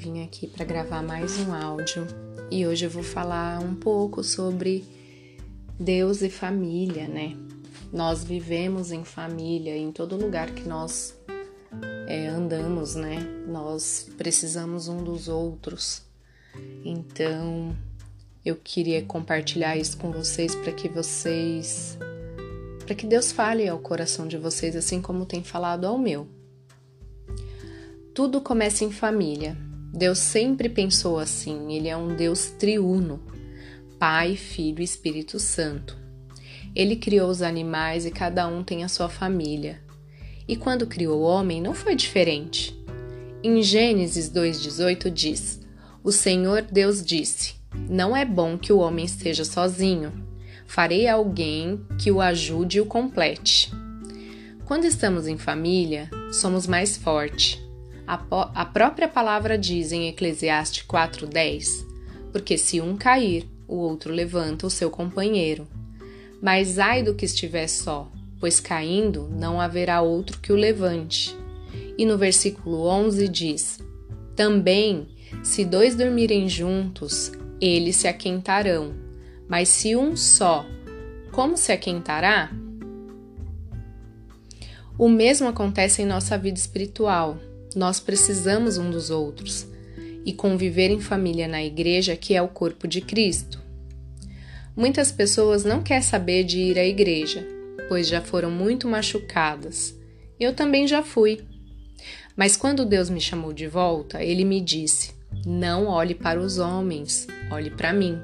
vim aqui para gravar mais um áudio e hoje eu vou falar um pouco sobre Deus e família, né? Nós vivemos em família, em todo lugar que nós é, andamos, né? Nós precisamos um dos outros. Então, eu queria compartilhar isso com vocês para que vocês. para que Deus fale ao coração de vocês, assim como tem falado ao meu. Tudo começa em família. Deus sempre pensou assim, ele é um Deus triuno, Pai, Filho e Espírito Santo. Ele criou os animais e cada um tem a sua família. E quando criou o homem, não foi diferente. Em Gênesis 2,18 diz: O Senhor Deus disse: Não é bom que o homem esteja sozinho. Farei alguém que o ajude e o complete. Quando estamos em família, somos mais fortes a, própria palavra diz em Eclesiastes 4:10, porque se um cair, o outro levanta o seu companheiro. Mas ai do que estiver só, pois caindo não haverá outro que o levante. E no versículo 11 diz: Também, se dois dormirem juntos, eles se aquentarão. Mas se um só, como se aquentará? O mesmo acontece em nossa vida espiritual. Nós precisamos um dos outros e conviver em família na igreja, que é o corpo de Cristo. Muitas pessoas não querem saber de ir à igreja, pois já foram muito machucadas. Eu também já fui. Mas quando Deus me chamou de volta, ele me disse: Não olhe para os homens, olhe para mim.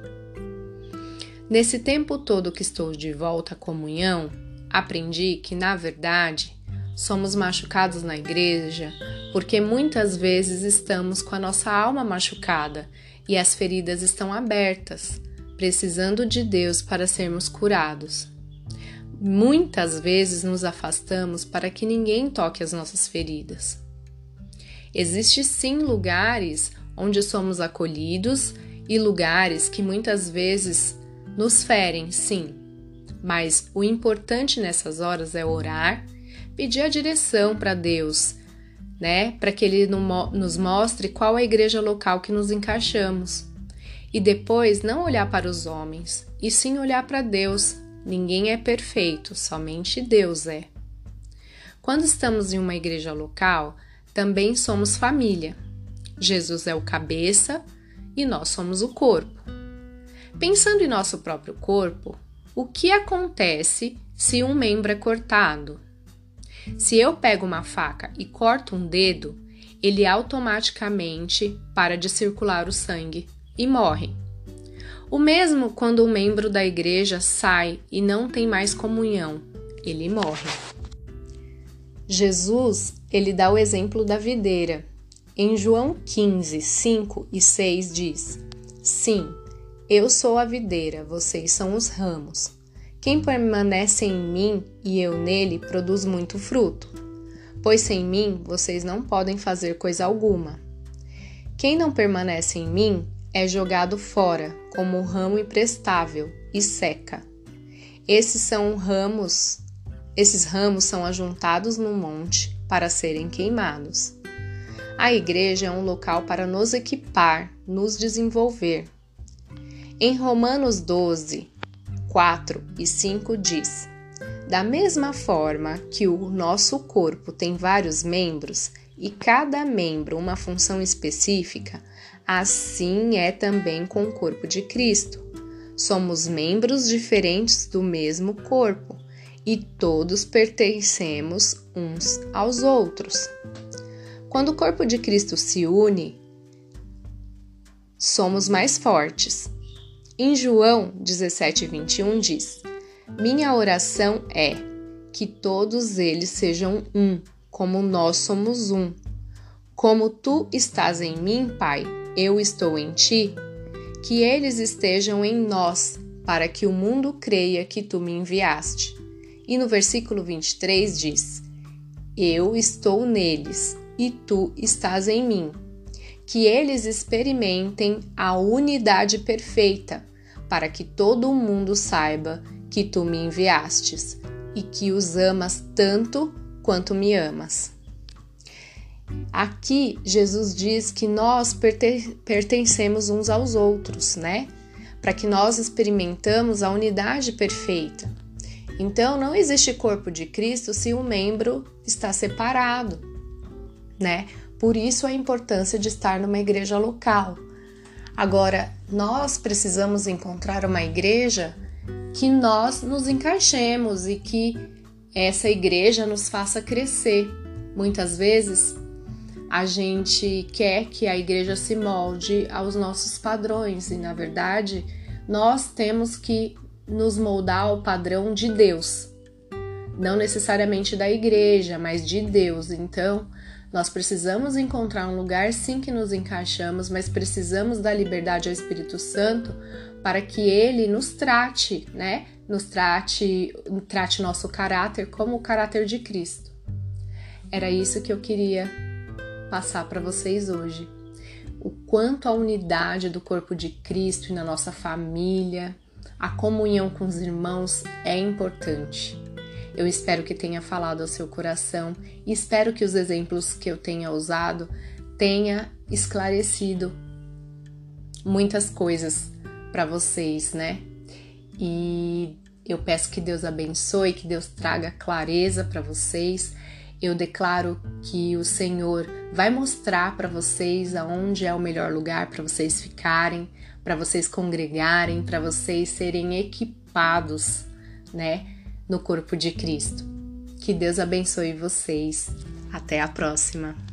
Nesse tempo todo que estou de volta à comunhão, aprendi que, na verdade, somos machucados na igreja porque muitas vezes estamos com a nossa alma machucada e as feridas estão abertas, precisando de Deus para sermos curados. Muitas vezes nos afastamos para que ninguém toque as nossas feridas. Existem sim lugares onde somos acolhidos e lugares que muitas vezes nos ferem, sim. Mas o importante nessas horas é orar, pedir a direção para Deus né? Para que ele nos mostre qual é a igreja local que nos encaixamos. E depois não olhar para os homens, e sim olhar para Deus. Ninguém é perfeito, somente Deus é. Quando estamos em uma igreja local, também somos família. Jesus é o cabeça e nós somos o corpo. Pensando em nosso próprio corpo, o que acontece se um membro é cortado? Se eu pego uma faca e corto um dedo, ele automaticamente para de circular o sangue e morre. O mesmo quando um membro da igreja sai e não tem mais comunhão, ele morre. Jesus, ele dá o exemplo da videira. Em João 15, 5 e 6 diz: Sim, eu sou a videira, vocês são os ramos. Quem permanece em mim e eu nele produz muito fruto, pois sem mim vocês não podem fazer coisa alguma. Quem não permanece em mim é jogado fora como um ramo imprestável e seca. Esses são ramos, esses ramos são ajuntados no monte para serem queimados. A igreja é um local para nos equipar, nos desenvolver. Em Romanos 12, 4 e 5 diz: Da mesma forma que o nosso corpo tem vários membros e cada membro uma função específica, assim é também com o corpo de Cristo. Somos membros diferentes do mesmo corpo e todos pertencemos uns aos outros. Quando o corpo de Cristo se une, somos mais fortes. Em João 17, 21 diz: Minha oração é que todos eles sejam um, como nós somos um. Como tu estás em mim, Pai, eu estou em ti, que eles estejam em nós, para que o mundo creia que tu me enviaste. E no versículo 23 diz: Eu estou neles e tu estás em mim que eles experimentem a unidade perfeita, para que todo o mundo saiba que tu me enviastes e que os amas tanto quanto me amas. Aqui Jesus diz que nós pertencemos uns aos outros, né? Para que nós experimentamos a unidade perfeita. Então não existe corpo de Cristo se um membro está separado, né? Por isso a importância de estar numa igreja local. Agora, nós precisamos encontrar uma igreja que nós nos encaixemos e que essa igreja nos faça crescer. Muitas vezes a gente quer que a igreja se molde aos nossos padrões e, na verdade, nós temos que nos moldar ao padrão de Deus, não necessariamente da igreja, mas de Deus. Então, nós precisamos encontrar um lugar sim que nos encaixamos, mas precisamos da liberdade ao Espírito Santo para que ele nos trate, né? Nos trate, trate nosso caráter como o caráter de Cristo. Era isso que eu queria passar para vocês hoje. O quanto a unidade do corpo de Cristo e na nossa família, a comunhão com os irmãos é importante. Eu espero que tenha falado ao seu coração e espero que os exemplos que eu tenha usado tenha esclarecido muitas coisas para vocês, né? E eu peço que Deus abençoe, que Deus traga clareza para vocês. Eu declaro que o Senhor vai mostrar para vocês aonde é o melhor lugar para vocês ficarem, para vocês congregarem, para vocês serem equipados, né? No corpo de Cristo. Que Deus abençoe vocês. Até a próxima!